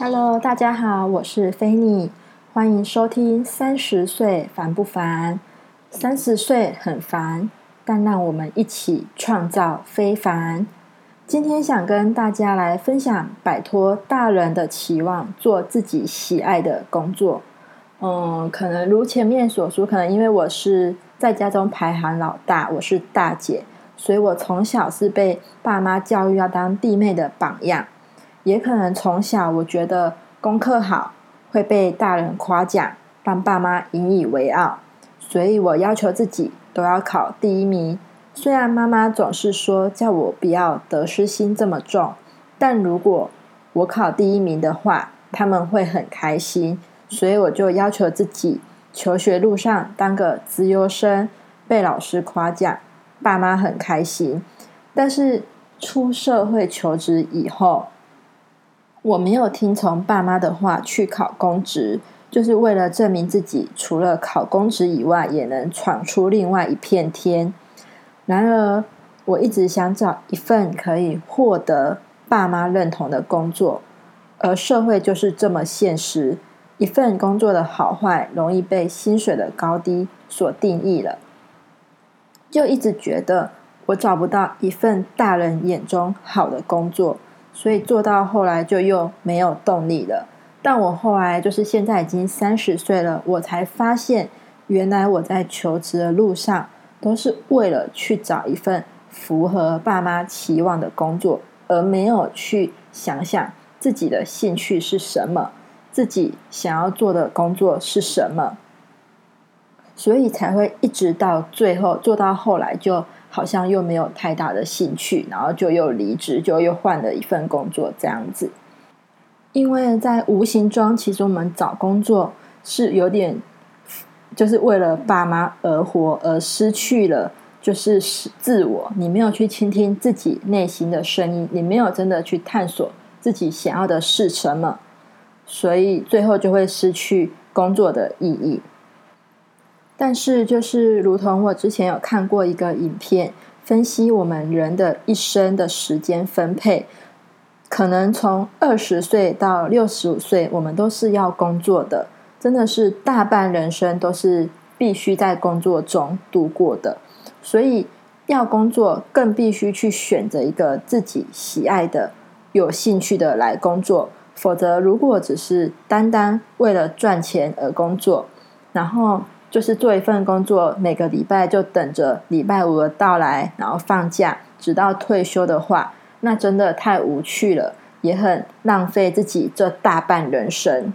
Hello，大家好，我是菲尼，欢迎收听《三十岁烦不烦》。三十岁很烦，但让我们一起创造非凡。今天想跟大家来分享，摆脱大人的期望，做自己喜爱的工作。嗯，可能如前面所说，可能因为我是在家中排行老大，我是大姐，所以我从小是被爸妈教育要当弟妹的榜样。也可能从小我觉得功课好会被大人夸奖，让爸妈引以为傲，所以我要求自己都要考第一名。虽然妈妈总是说叫我不要得失心这么重，但如果我考第一名的话，他们会很开心。所以我就要求自己，求学路上当个资优生，被老师夸奖，爸妈很开心。但是出社会求职以后，我没有听从爸妈的话去考公职，就是为了证明自己除了考公职以外，也能闯出另外一片天。然而，我一直想找一份可以获得爸妈认同的工作，而社会就是这么现实。一份工作的好坏，容易被薪水的高低所定义了。就一直觉得我找不到一份大人眼中好的工作，所以做到后来就又没有动力了。但我后来就是现在已经三十岁了，我才发现，原来我在求职的路上。都是为了去找一份符合爸妈期望的工作，而没有去想想自己的兴趣是什么，自己想要做的工作是什么，所以才会一直到最后做到后来，就好像又没有太大的兴趣，然后就又离职，就又换了一份工作这样子。因为在无形中，其实我们找工作是有点。就是为了爸妈而活，而失去了就是自我。你没有去倾听自己内心的声音，你没有真的去探索自己想要的是什么，所以最后就会失去工作的意义。但是，就是如同我之前有看过一个影片，分析我们人的一生的时间分配，可能从二十岁到六十五岁，我们都是要工作的。真的是大半人生都是必须在工作中度过的，所以要工作更必须去选择一个自己喜爱的、有兴趣的来工作。否则，如果只是单单为了赚钱而工作，然后就是做一份工作，每个礼拜就等着礼拜五的到来，然后放假，直到退休的话，那真的太无趣了，也很浪费自己这大半人生。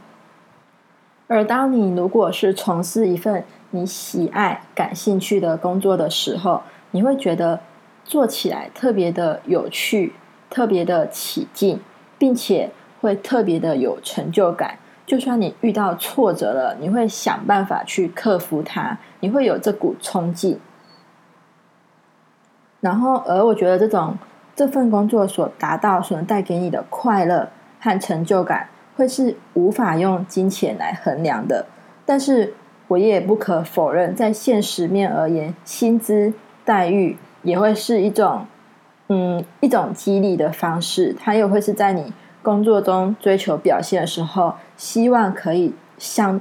而当你如果是从事一份你喜爱、感兴趣的工作的时候，你会觉得做起来特别的有趣、特别的起劲，并且会特别的有成就感。就算你遇到挫折了，你会想办法去克服它，你会有这股冲劲。然后，而我觉得这种这份工作所达到、所能带给你的快乐和成就感。会是无法用金钱来衡量的，但是我也不可否认，在现实面而言，薪资待遇也会是一种，嗯，一种激励的方式。它也会是在你工作中追求表现的时候，希望可以相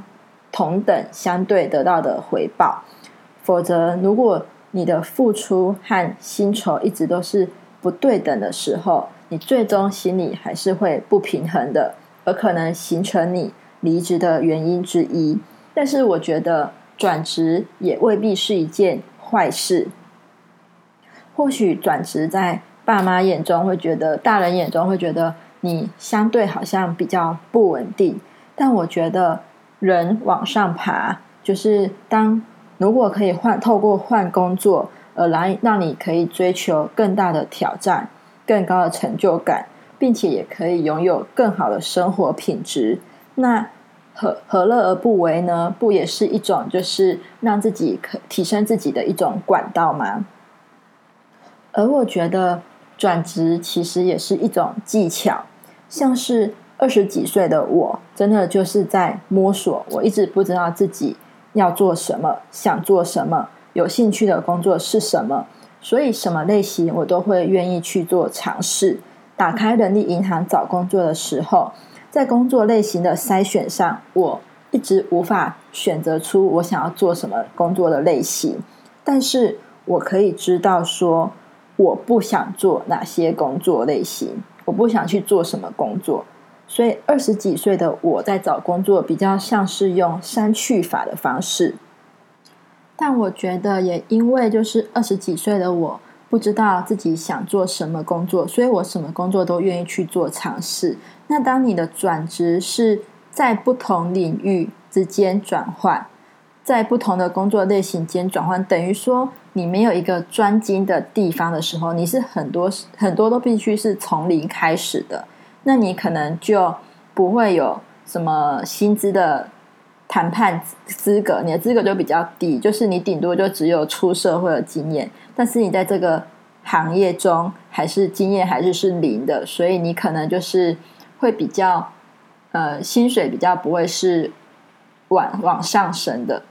同等相对得到的回报。否则，如果你的付出和薪酬一直都是不对等的时候，你最终心里还是会不平衡的。而可能形成你离职的原因之一，但是我觉得转职也未必是一件坏事。或许转职在爸妈眼中会觉得，大人眼中会觉得你相对好像比较不稳定，但我觉得人往上爬，就是当如果可以换透过换工作而来让你可以追求更大的挑战、更高的成就感。并且也可以拥有更好的生活品质，那何何乐而不为呢？不也是一种就是让自己可提升自己的一种管道吗？而我觉得转职其实也是一种技巧，像是二十几岁的我，真的就是在摸索，我一直不知道自己要做什么，想做什么，有兴趣的工作是什么。所以什么类型我都会愿意去做尝试。打开人力银行找工作的时候，在工作类型的筛选上，我一直无法选择出我想要做什么工作的类型。但是我可以知道说，我不想做哪些工作类型，我不想去做什么工作。所以二十几岁的我在找工作，比较像是用删去法的方式。但我觉得，也因为就是二十几岁的我不知道自己想做什么工作，所以我什么工作都愿意去做尝试。那当你的转职是在不同领域之间转换，在不同的工作类型间转换，等于说你没有一个专精的地方的时候，你是很多很多都必须是从零开始的。那你可能就不会有什么薪资的。谈判资格，你的资格就比较低，就是你顶多就只有出社会的经验，但是你在这个行业中还是经验还是是零的，所以你可能就是会比较呃薪水比较不会是往往上升的。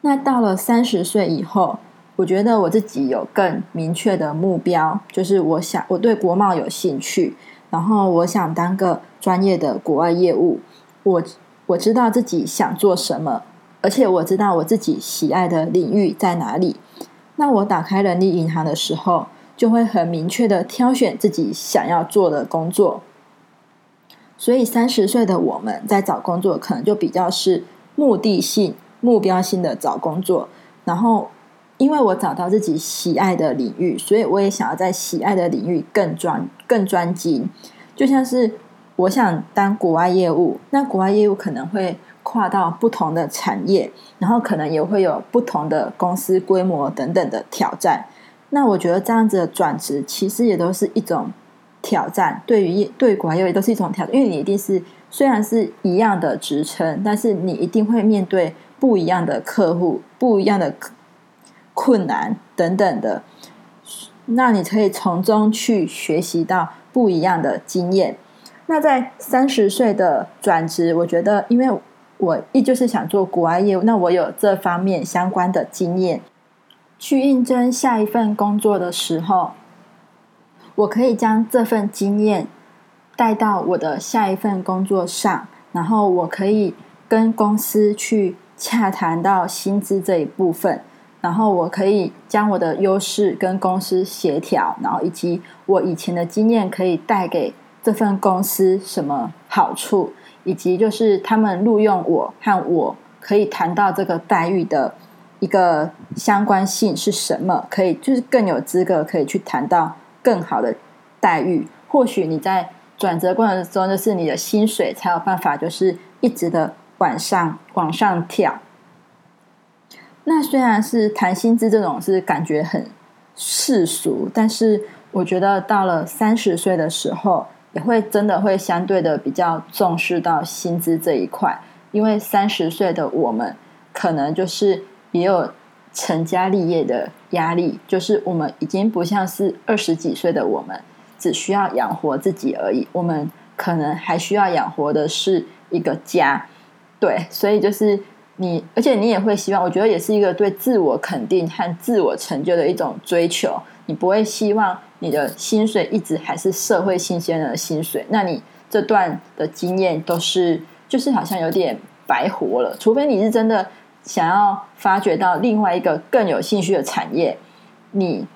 那到了三十岁以后，我觉得我自己有更明确的目标，就是我想我对国贸有兴趣，然后我想当个专业的国外业务，我。我知道自己想做什么，而且我知道我自己喜爱的领域在哪里。那我打开人力银行的时候，就会很明确的挑选自己想要做的工作。所以三十岁的我们在找工作，可能就比较是目的性、目标性的找工作。然后，因为我找到自己喜爱的领域，所以我也想要在喜爱的领域更专、更专精，就像是。我想当国外业务，那国外业务可能会跨到不同的产业，然后可能也会有不同的公司规模等等的挑战。那我觉得这样子的转职，其实也都是一种挑战。对于对国外业务都是一种挑战，因为你一定是虽然是一样的职称，但是你一定会面对不一样的客户、不一样的困难等等的。那你可以从中去学习到不一样的经验。那在三十岁的转职，我觉得，因为我依旧是想做国外业务，那我有这方面相关的经验，去应征下一份工作的时候，我可以将这份经验带到我的下一份工作上，然后我可以跟公司去洽谈到薪资这一部分，然后我可以将我的优势跟公司协调，然后以及我以前的经验可以带给。这份公司什么好处，以及就是他们录用我和我可以谈到这个待遇的一个相关性是什么？可以就是更有资格可以去谈到更好的待遇。或许你在转折过程中，就是你的薪水才有办法就是一直的往上往上跳。那虽然是谈薪资这种是感觉很世俗，但是我觉得到了三十岁的时候。也会真的会相对的比较重视到薪资这一块，因为三十岁的我们可能就是也有成家立业的压力，就是我们已经不像是二十几岁的我们只需要养活自己而已，我们可能还需要养活的是一个家。对，所以就是你，而且你也会希望，我觉得也是一个对自我肯定和自我成就的一种追求，你不会希望。你的薪水一直还是社会新鲜人的薪水，那你这段的经验都是就是好像有点白活了。除非你是真的想要发掘到另外一个更有兴趣的产业，你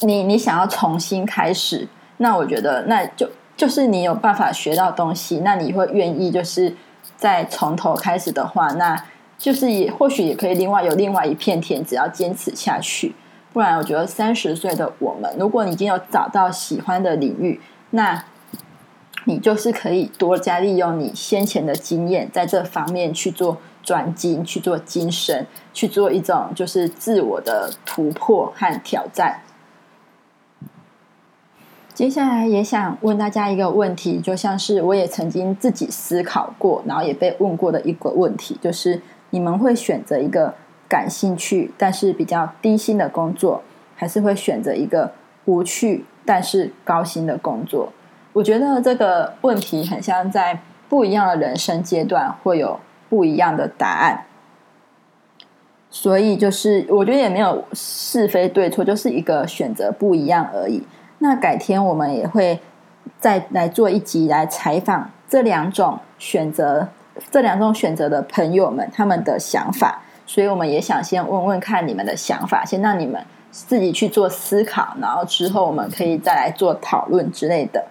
你你想要重新开始，那我觉得那就就是你有办法学到东西，那你会愿意就是再从头开始的话，那就是也或许也可以另外有另外一片天，只要坚持下去。不然，我觉得三十岁的我们，如果你已经有找到喜欢的领域，那你就是可以多加利用你先前的经验，在这方面去做转精、去做精神、去做一种就是自我的突破和挑战。接下来也想问大家一个问题，就像是我也曾经自己思考过，然后也被问过的一个问题，就是你们会选择一个？感兴趣但是比较低薪的工作，还是会选择一个无趣但是高薪的工作。我觉得这个问题很像在不一样的人生阶段会有不一样的答案。所以就是我觉得也没有是非对错，就是一个选择不一样而已。那改天我们也会再来做一集来采访这两种选择、这两种选择的朋友们他们的想法。所以我们也想先问问看你们的想法，先让你们自己去做思考，然后之后我们可以再来做讨论之类的。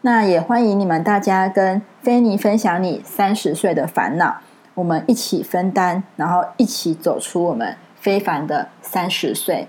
那也欢迎你们大家跟菲尼分享你三十岁的烦恼，我们一起分担，然后一起走出我们非凡的三十岁。